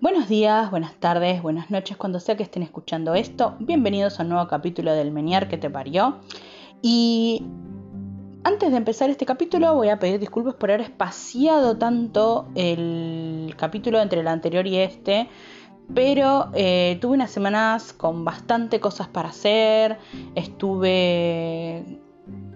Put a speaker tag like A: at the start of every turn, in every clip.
A: Buenos días, buenas tardes, buenas noches, cuando sea que estén escuchando esto. Bienvenidos a un nuevo capítulo del Menier que te parió. Y antes de empezar este capítulo voy a pedir disculpas por haber espaciado tanto el capítulo entre el anterior y este. Pero eh, tuve unas semanas con bastante cosas para hacer. Estuve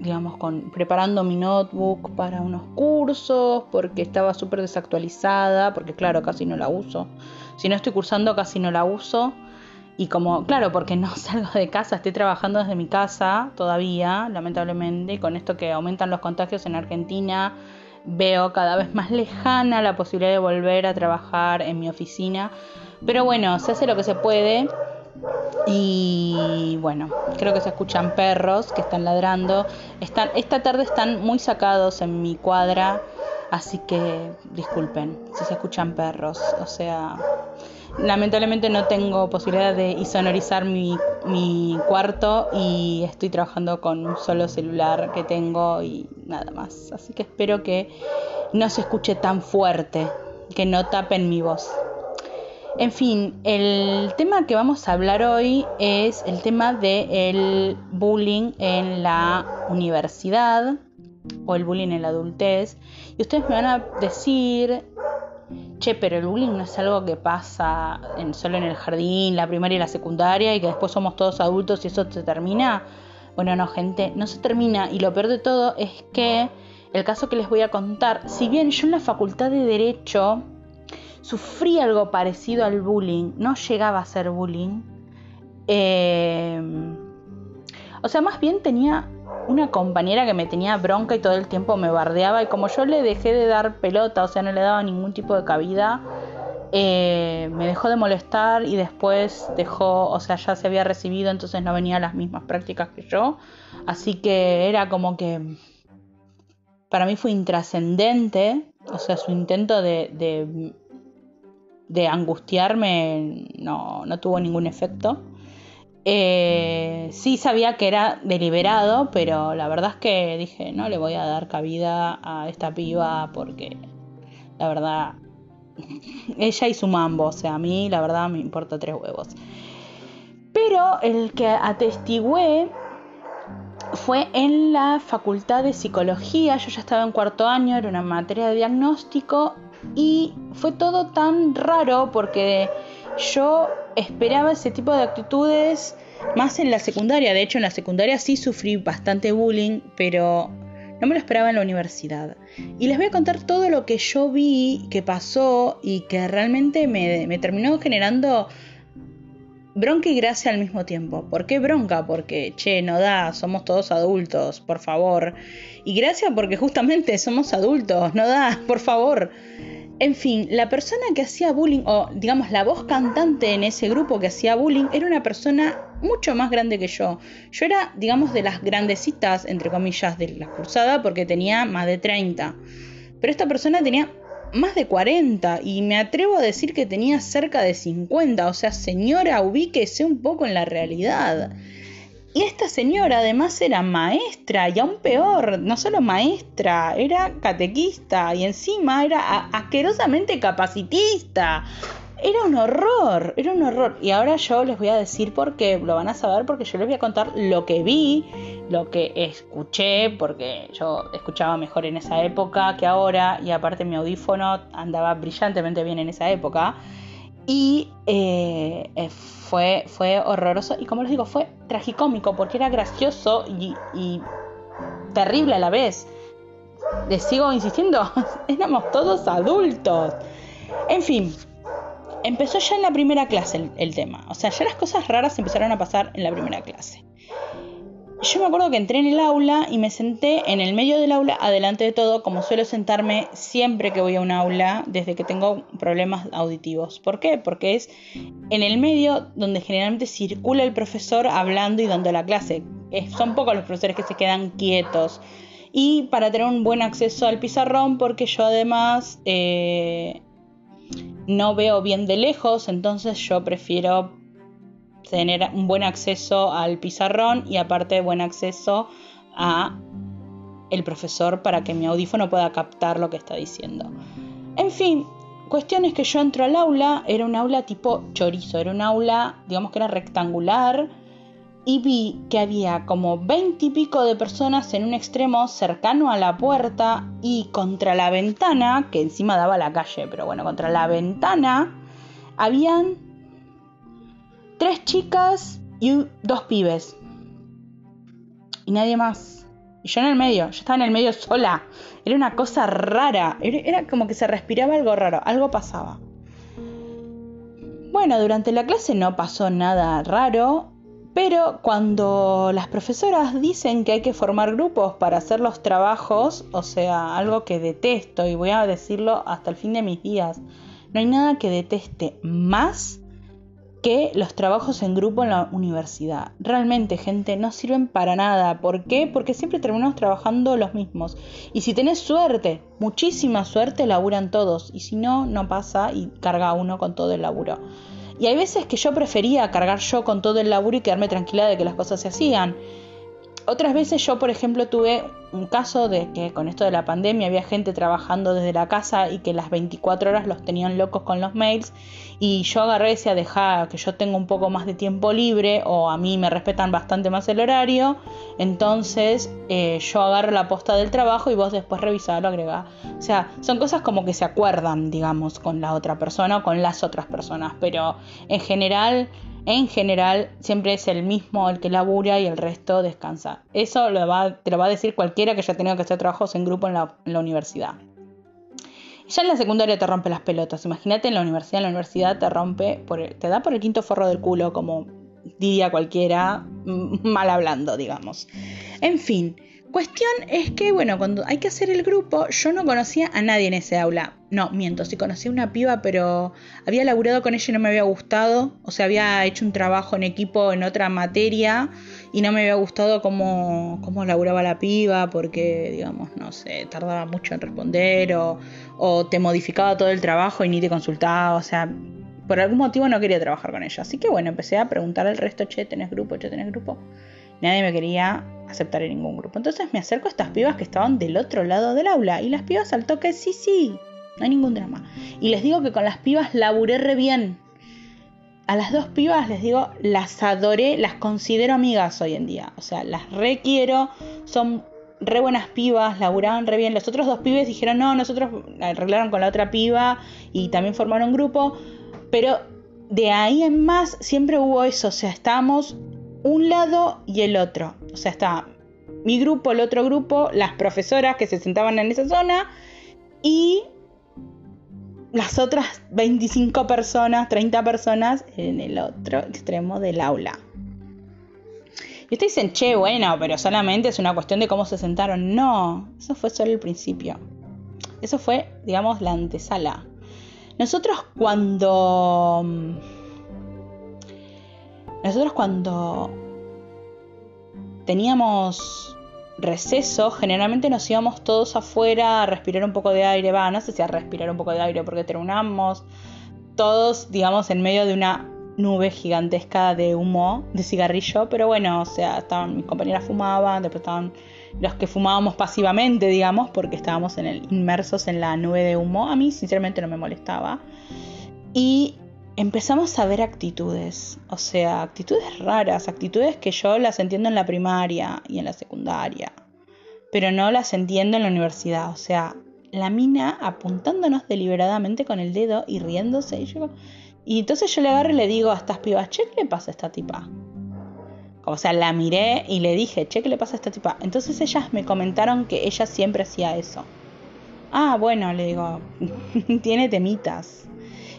A: digamos, con, preparando mi notebook para unos cursos, porque estaba súper desactualizada, porque claro, casi no la uso. Si no estoy cursando, casi no la uso. Y como, claro, porque no salgo de casa, estoy trabajando desde mi casa todavía, lamentablemente, y con esto que aumentan los contagios en Argentina, veo cada vez más lejana la posibilidad de volver a trabajar en mi oficina. Pero bueno, se hace lo que se puede. Y bueno, creo que se escuchan perros que están ladrando. Están, esta tarde están muy sacados en mi cuadra, así que disculpen si se escuchan perros. O sea, lamentablemente no tengo posibilidad de isonorizar mi, mi cuarto y estoy trabajando con un solo celular que tengo y nada más. Así que espero que no se escuche tan fuerte, que no tapen mi voz. En fin, el tema que vamos a hablar hoy es el tema del bullying en la universidad o el bullying en la adultez. Y ustedes me van a decir, che, pero el bullying no es algo que pasa en, solo en el jardín, la primaria y la secundaria y que después somos todos adultos y eso se termina. Bueno, no, gente, no se termina. Y lo peor de todo es que el caso que les voy a contar, si bien yo en la facultad de Derecho sufrí algo parecido al bullying, no llegaba a ser bullying. Eh, o sea, más bien tenía una compañera que me tenía bronca y todo el tiempo me bardeaba y como yo le dejé de dar pelota, o sea, no le daba ningún tipo de cabida, eh, me dejó de molestar y después dejó, o sea, ya se había recibido, entonces no venía a las mismas prácticas que yo. Así que era como que para mí fue intrascendente, o sea, su intento de de angustiarme no, no tuvo ningún efecto. Eh, sí sabía que era deliberado, pero la verdad es que dije, no le voy a dar cabida a esta piba porque la verdad, ella y su mambo, o sea, a mí la verdad me importa tres huevos. Pero el que atestigué fue en la facultad de psicología, yo ya estaba en cuarto año, era una materia de diagnóstico y fue todo tan raro porque yo esperaba ese tipo de actitudes más en la secundaria. De hecho, en la secundaria sí sufrí bastante bullying, pero no me lo esperaba en la universidad. Y les voy a contar todo lo que yo vi, que pasó y que realmente me, me terminó generando bronca y gracia al mismo tiempo. ¿Por qué bronca? Porque, che, no da, somos todos adultos, por favor. Y gracia porque justamente somos adultos, no da, por favor. En fin, la persona que hacía bullying, o digamos la voz cantante en ese grupo que hacía bullying, era una persona mucho más grande que yo. Yo era, digamos, de las grandecitas, entre comillas, de la cursada, porque tenía más de 30. Pero esta persona tenía más de 40 y me atrevo a decir que tenía cerca de 50. O sea, señora, ubíquese un poco en la realidad. Y esta señora además era maestra y aún peor, no solo maestra, era catequista y encima era asquerosamente capacitista. Era un horror, era un horror. Y ahora yo les voy a decir por qué, lo van a saber porque yo les voy a contar lo que vi, lo que escuché, porque yo escuchaba mejor en esa época que ahora y aparte mi audífono andaba brillantemente bien en esa época. Y eh, eh, fue, fue horroroso y como les digo, fue tragicómico porque era gracioso y, terrible a la vez. Les sigo insistiendo, éramos todos adultos. En fin, empezó ya en la primera clase el, tema. O sea, ya las cosas raras empezaron a pasar en la primera clase. Yo me acuerdo que entré en el aula y me senté en el medio del aula, adelante de todo, como suelo sentarme siempre que voy a un aula, desde que tengo problemas auditivos. ¿Por qué? Porque es en el medio donde generalmente circula el profesor hablando y dando la clase. son pocos los profesores que se quedan quietos. Y para tener un buen acceso al pizarrón, porque yo además eh, no veo bien de lejos, entonces yo prefiero tener un buen acceso al pizarrón y aparte buen acceso a el profesor para que mi audífono pueda captar lo que está diciendo. En fin, cuestión es que yo entro al aula, era un aula tipo chorizo, era un aula, digamos que era rectangular, y vi que había como veinte y pico de personas en un extremo cercano a la puerta y contra la ventana, que encima daba a la calle, pero bueno, contra la ventana habían tres chicas y dos pibes. Y nadie más. Y yo en el medio, yo estaba en el medio sola. Era una cosa rara, era como que se respiraba algo raro, algo pasaba. Bueno, durante la clase no pasó nada raro, pero cuando las profesoras dicen que hay que formar grupos para hacer los trabajos, o sea, algo que detesto y voy a decirlo hasta el fin de mis días, no hay nada que deteste más que los trabajos en grupo en la universidad. Realmente, gente, no sirven para nada. ¿Por qué? Porque siempre terminamos trabajando los mismos. Y si tenés suerte, muchísima suerte, laburan todos. Y si no, no pasa y carga uno con todo el laburo. Y hay veces que yo prefería cargar yo con todo el laburo y quedarme tranquila de que las cosas se hacían. Otras veces yo, por ejemplo, tuve un caso de que con esto de la pandemia había gente trabajando desde la casa y que las 24 horas los tenían locos con los mails y yo agarré y decía, deja que yo tengo un poco más de tiempo libre o a mí me respetan bastante más el horario, entonces eh, yo agarro la posta del trabajo y vos después revisalo, agregá. O sea, son cosas como que se acuerdan, digamos, con la otra persona o con las otras personas, pero en general en general siempre es el mismo el que labura y el resto descansa. Eso te lo va a decir cualquiera que haya tenido que hacer trabajos en grupo en la, universidad. ya en la secundaria te rompe las pelotas. Imagínate en la universidad, en la universidad te rompe, te da por el quinto forro del culo, como diría cualquiera, mal hablando, digamos. En fin, Cuestión es que, bueno, cuando hay que hacer el grupo, yo no conocía a nadie en ese aula. No, miento, sí conocí a una piba, pero había laburado con ella y no me había gustado. O sea, había hecho un trabajo en equipo en otra materia y no me había gustado cómo, cómo laburaba la piba, porque, digamos, no sé, tardaba mucho en responder o, o te modificaba todo el trabajo y ni te consultaba. O sea, por algún motivo no quería trabajar con ella. Así que, bueno, empecé a preguntar al resto, che, ¿tenés grupo? Che, ¿tenés grupo? Nadie me quería aceptar en ningún grupo. Entonces me acerco a estas pibas que estaban del otro lado del aula. Y las pibas al toque, sí, sí, no hay ningún drama. Y les digo que con las pibas laburé re bien. A las dos pibas les digo, las adoré, las considero amigas hoy en día. O sea, las requiero, son re buenas pibas, laburaban re bien. Los otros dos pibes dijeron, no, nosotros arreglaron con la otra piba y también formaron grupo. Pero de ahí en más siempre hubo eso, o sea, estábamos un lado y el otro. O sea, está mi grupo, el otro grupo, las profesoras que se sentaban en esa zona y las otras 25 personas, 30 personas en el otro extremo del aula. Y ustedes dicen, che, bueno, pero solamente es una cuestión de cómo se sentaron. No, eso fue solo el principio. Eso fue, digamos, la antesala. Nosotros cuando nosotros cuando teníamos receso, generalmente nos íbamos todos afuera a respirar un poco de aire, va, no sé si a respirar un poco de aire porque terminamos todos, digamos, en medio de una nube gigantesca de humo, de cigarrillo, pero bueno, o sea, estaban, mis compañeras fumaban, después estaban los que fumábamos pasivamente, digamos, porque estábamos inmersos en la nube de humo. A mí, sinceramente, no me molestaba. Y empezamos a ver actitudes, o sea, actitudes raras, actitudes que yo las entiendo en la primaria y en la secundaria, pero no las entiendo en la universidad, o sea, la mina apuntándonos deliberadamente con el dedo y riéndose y yo... Y entonces yo le agarro y le digo a estas pibas, che, ¿qué le pasa a esta tipa? O sea, la miré y le dije, che, ¿qué le pasa a esta tipa? Entonces ellas me comentaron que ella siempre hacía eso. Ah, bueno, le digo, tiene temitas.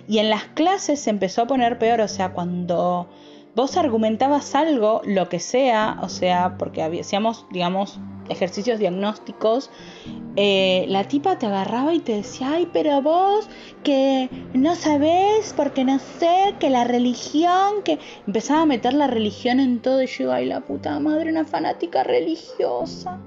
A: Y en las clases se empezó a poner peor, o sea, cuando vos argumentabas algo, lo que sea, o sea, porque hacíamos, digamos, ejercicios diagnósticos, eh, la tipa te agarraba y te decía, ay, pero vos que no sabés, porque no sé, que la religión, que empezaba a meter la religión en todo y yo, ay, la puta madre, una fanática religiosa.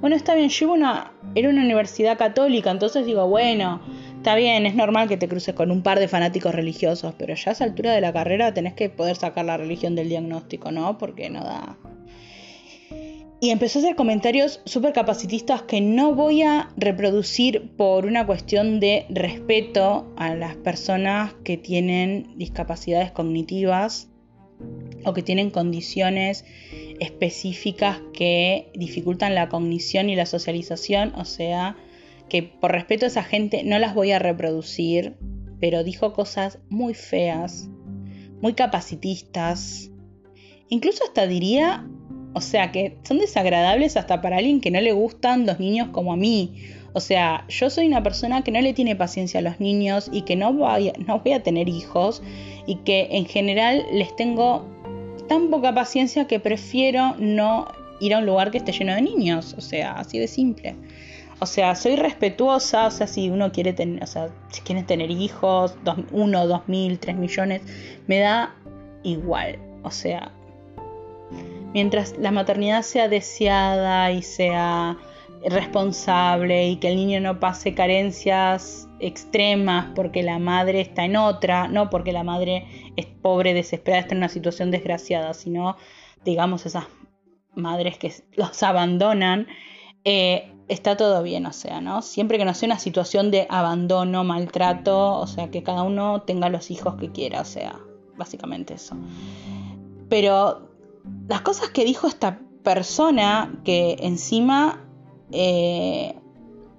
A: Bueno, está bien, yo una, era una universidad católica, entonces digo, bueno, Está bien, es normal que te cruces con un par de fanáticos religiosos, pero ya a esa altura de la carrera tenés que poder sacar la religión del diagnóstico, ¿no? Porque no da. y empezó a hacer comentarios súper capacitistas que no voy a reproducir por una cuestión de respeto a las personas que tienen discapacidades cognitivas o que tienen condiciones específicas que dificultan la cognición y la socialización, o sea, que por respeto a esa gente no las voy a reproducir, pero dijo cosas muy feas, muy capacitistas, incluso hasta diría, o sea, que son desagradables hasta para alguien que no le gustan los niños como a mí. O sea, yo soy una persona que no le tiene paciencia a los niños y que no voy, no voy a tener hijos y que en general les tengo tan poca paciencia que prefiero no ir a un lugar que esté lleno de niños. O sea, así de simple. O sea, soy respetuosa, o sea, si uno quiere tener, o sea, si tener hijos, uno, dos mil, tres millones, me da igual. O sea, mientras la maternidad sea deseada y sea responsable y que el niño no pase carencias extremas porque la madre está en otra, no porque la madre es pobre, desesperada, está en una situación desgraciada, sino, digamos, esas madres que los abandonan, eh, está todo bien, o sea, ¿no? Siempre que no sea una situación de abandono, maltrato, o sea, que cada uno tenga los hijos que quiera, o sea, básicamente eso. Pero las cosas que dijo esta persona que encima eh,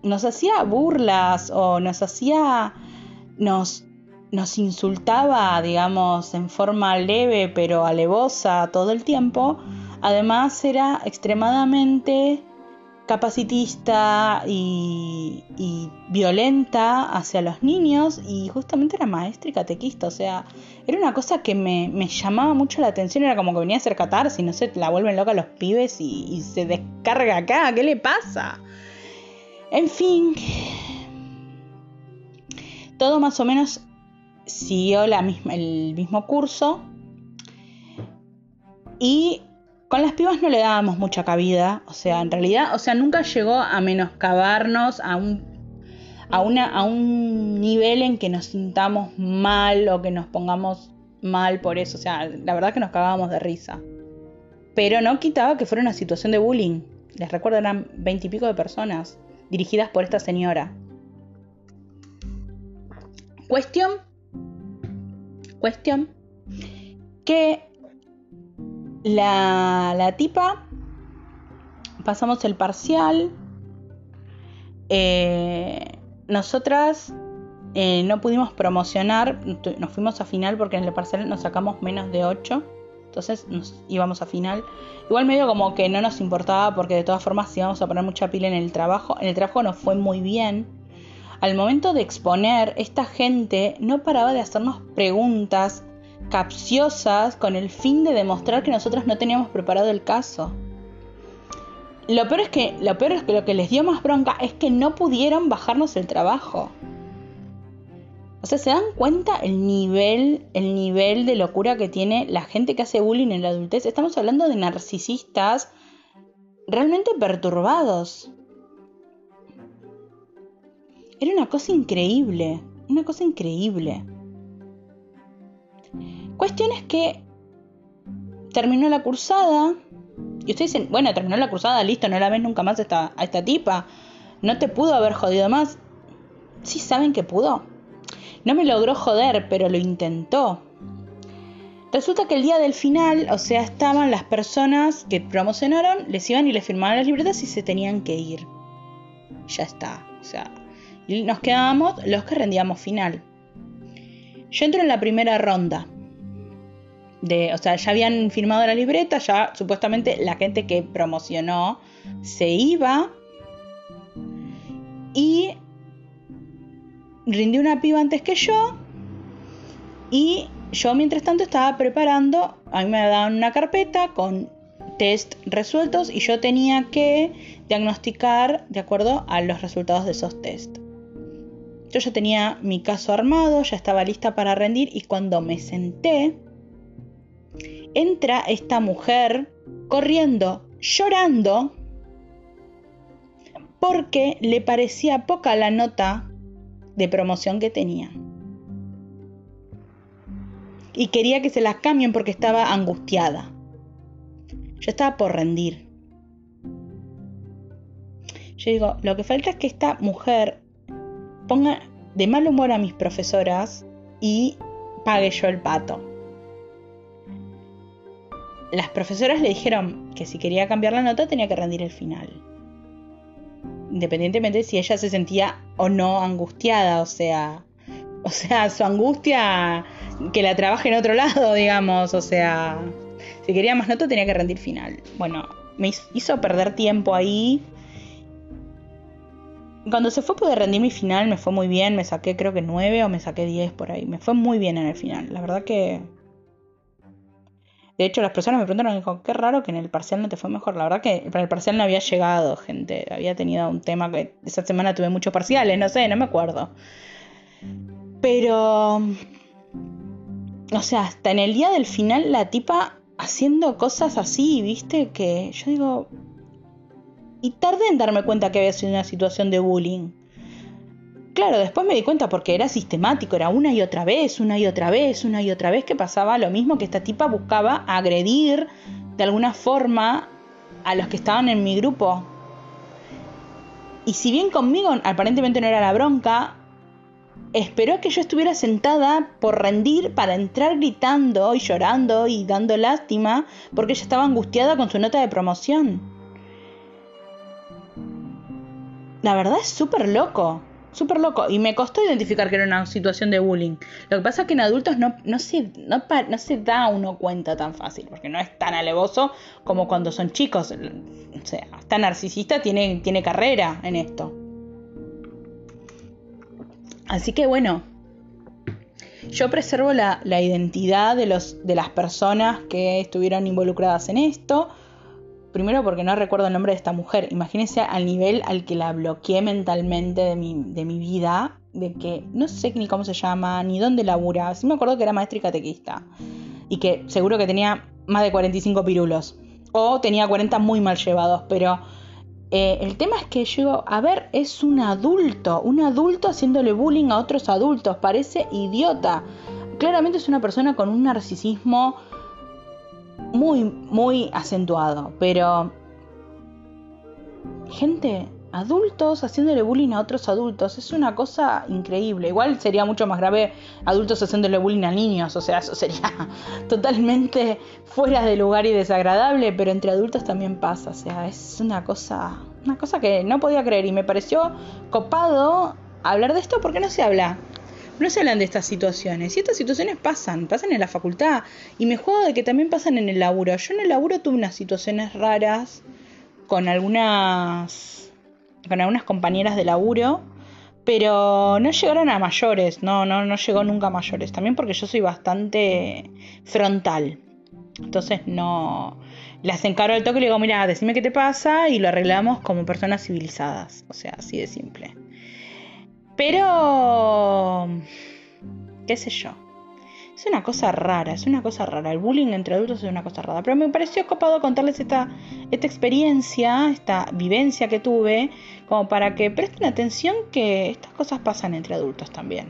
A: nos hacía burlas o nos hacía, nos, nos insultaba, digamos, en forma leve pero alevosa todo el tiempo, además era extremadamente capacitista y, violenta hacia los niños y justamente era maestra y catequista, o sea, era una cosa que me, llamaba mucho la atención, era como que venía a hacer catarsis, no sé, la vuelven loca los pibes y, y se descarga acá, ¿qué le pasa? En fin, todo más o menos siguió la misma, el mismo curso y con las pibas no le dábamos mucha cabida, o sea, en realidad, o sea, nunca llegó a menoscabarnos a un, a, una, a un nivel en que nos sintamos mal o que nos pongamos mal por eso, o sea, la verdad que nos cagábamos de risa. Pero no quitaba que fuera una situación de bullying. Les recuerdo, eran veintipico de personas dirigidas por esta señora. Cuestión. Cuestión. Que la, tipa, pasamos el parcial. Eh, nosotras eh, no pudimos promocionar, nos fuimos a final porque en el parcial nos sacamos menos de 8. Entonces nos íbamos a final. Igual medio como que no nos importaba porque de todas formas íbamos a poner mucha pila en el trabajo. En el trabajo nos fue muy bien. Al momento de exponer, esta gente no paraba de hacernos preguntas capciosas con el fin de demostrar que nosotros no teníamos preparado el caso. Lo peor es que lo peor es que lo que les dio más bronca es que no pudieron bajarnos el trabajo. O sea, ¿se dan cuenta el nivel, el nivel de locura que tiene la gente que hace bullying en la adultez? Estamos hablando de narcisistas realmente perturbados. Era una cosa increíble, una cosa increíble. Cuestión es que terminó la cursada. Y ustedes dicen, bueno, terminó la cursada, listo, no la ves nunca más a esta, esta tipa. No te pudo haber jodido más. Sí saben que pudo. No me logró joder, pero lo intentó. Resulta que el día del final, o sea, estaban las personas que promocionaron, les iban y les firmaban las libretas y se tenían que ir. Ya está. O sea, y nos quedábamos los que rendíamos final. Yo entro en la primera ronda. O sea, ya habían firmado la libreta, ya supuestamente la gente que promocionó se iba. Y rindió una piba antes que yo. Y yo mientras tanto estaba preparando, a mí me daban una carpeta con test resueltos y yo tenía que diagnosticar de acuerdo a los resultados de esos test. Yo ya tenía mi caso armado, ya estaba lista para rendir y cuando me senté, entra esta mujer corriendo, llorando, porque le parecía poca la nota de promoción que tenía. Y quería que se la cambien porque estaba angustiada. Yo estaba por rendir. Yo digo, lo que falta es que esta mujer ponga de mal humor a mis profesoras y pague yo el pato. Las profesoras le dijeron que si quería cambiar la nota tenía que rendir el final. Independientemente de si ella se sentía o no angustiada, o sea, o sea, su angustia que la trabaje en otro lado, digamos, o sea, si quería más nota tenía que rendir final. Bueno, me hizo perder tiempo ahí. Cuando se fue pude rendir mi final, me fue muy bien, me saqué creo que 9 o me saqué 10 por ahí. Me fue muy bien en el final, la verdad que... De hecho, las personas me preguntaron, dijo, qué raro que en el parcial no te fue mejor. La verdad que para el parcial no había llegado, gente. Había tenido un tema que esa semana tuve muchos parciales, no sé, no me acuerdo. Pero... O sea, hasta en el día del final la tipa haciendo cosas así, viste, que yo digo... Y tardé en darme cuenta que había sido una situación de bullying. Claro, después me di cuenta porque era sistemático, era una y otra vez, una y otra vez, una y otra vez que pasaba lo mismo que esta tipa buscaba agredir de alguna forma a los que estaban en mi grupo. Y si bien conmigo aparentemente no era la bronca, esperó que yo estuviera sentada por rendir para entrar gritando y llorando y dando lástima porque ella estaba angustiada con su nota de promoción. La verdad es súper loco, súper loco. Y me costó identificar que era una situación de bullying. Lo que pasa es que en adultos no, no, se, no, se da uno cuenta tan fácil, porque no es tan alevoso como cuando son chicos. O sea, esta narcisista tiene, tiene carrera en esto. Así que bueno, yo preservo la, identidad de, los, de las personas que estuvieron involucradas en esto. Primero porque no recuerdo el nombre de esta mujer. Imagínense al nivel al que la bloqueé mentalmente de mi, de mi vida. De que no sé ni cómo se llama, ni dónde labura. Sí me acuerdo que era maestra y catequista. Y que seguro que tenía más de 45 pirulos. O tenía 40 muy mal llevados. Pero eh, el tema es que yo a ver, es un adulto, un adulto haciéndole bullying a otros adultos, parece idiota. Claramente es una persona con un narcisismo muy, muy acentuado, pero... Gente, adultos haciéndole bullying a otros adultos es una cosa increíble. Igual sería mucho más grave adultos haciéndole bullying a niños, o sea, eso sería totalmente fuera de lugar y desagradable, pero entre adultos también pasa, o sea, es una cosa, una cosa que no podía creer y me pareció copado hablar de esto porque no se habla. No se hablan de estas situaciones. Y estas situaciones pasan, pasan en la facultad. Y me juego de que también pasan en el laburo. Yo en el laburo tuve unas situaciones raras con algunas con algunas compañeras de laburo, pero no llegaron a mayores, no, no, no llegó nunca a mayores, también porque yo soy bastante frontal. Entonces no las encaro al toque y le digo, mira, decime qué te pasa y lo arreglamos como personas civilizadas. O sea, así de simple. Pero, qué sé yo. Es una cosa rara, es una cosa rara. El bullying entre adultos es una cosa rara. Pero me pareció copado contarles esta, esta experiencia, esta vivencia que tuve, como para que presten atención que estas cosas pasan entre adultos también.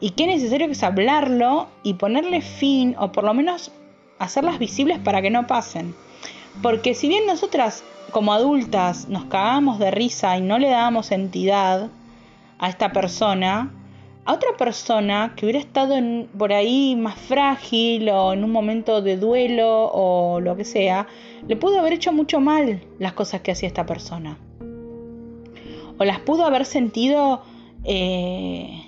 A: Y que es necesario que es hablarlo y ponerle fin, o por lo menos hacerlas visibles para que no pasen. Porque si bien nosotras como adultas nos cagamos de risa y no le damos entidad a esta persona, a otra persona que hubiera estado por ahí más frágil o en un momento de duelo o lo que sea, le pudo haber hecho mucho mal las cosas que hacía esta persona. O las pudo haber sentido eh,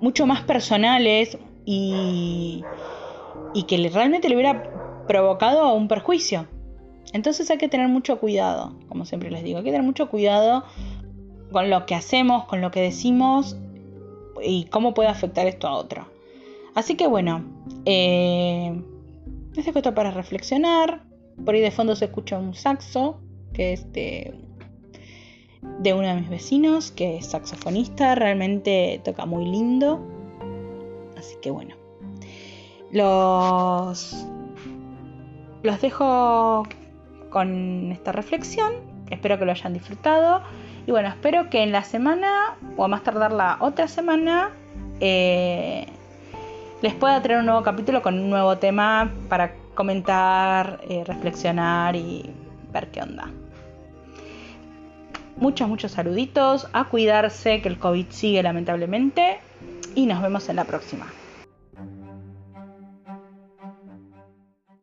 A: mucho más personales y, y que realmente le hubiera provocado un perjuicio. Entonces hay que tener mucho cuidado, como siempre les digo, hay que tener mucho cuidado con lo que hacemos, con lo que decimos y cómo puede afectar esto a otro. Así que bueno, eh, les dejo esto para reflexionar. Por ahí de fondo se escucha un saxo, que es de, de uno de mis vecinos, que es saxofonista, realmente toca muy lindo. Así que bueno, los, los dejo con esta reflexión. Espero que lo hayan disfrutado. Y bueno, espero que en la semana, o a más tardar la otra semana, eh, les pueda traer un nuevo capítulo con un nuevo tema para comentar, eh, reflexionar y ver qué onda. Muchos, muchos saluditos. A cuidarse, que el COVID sigue lamentablemente. Y nos vemos en la próxima.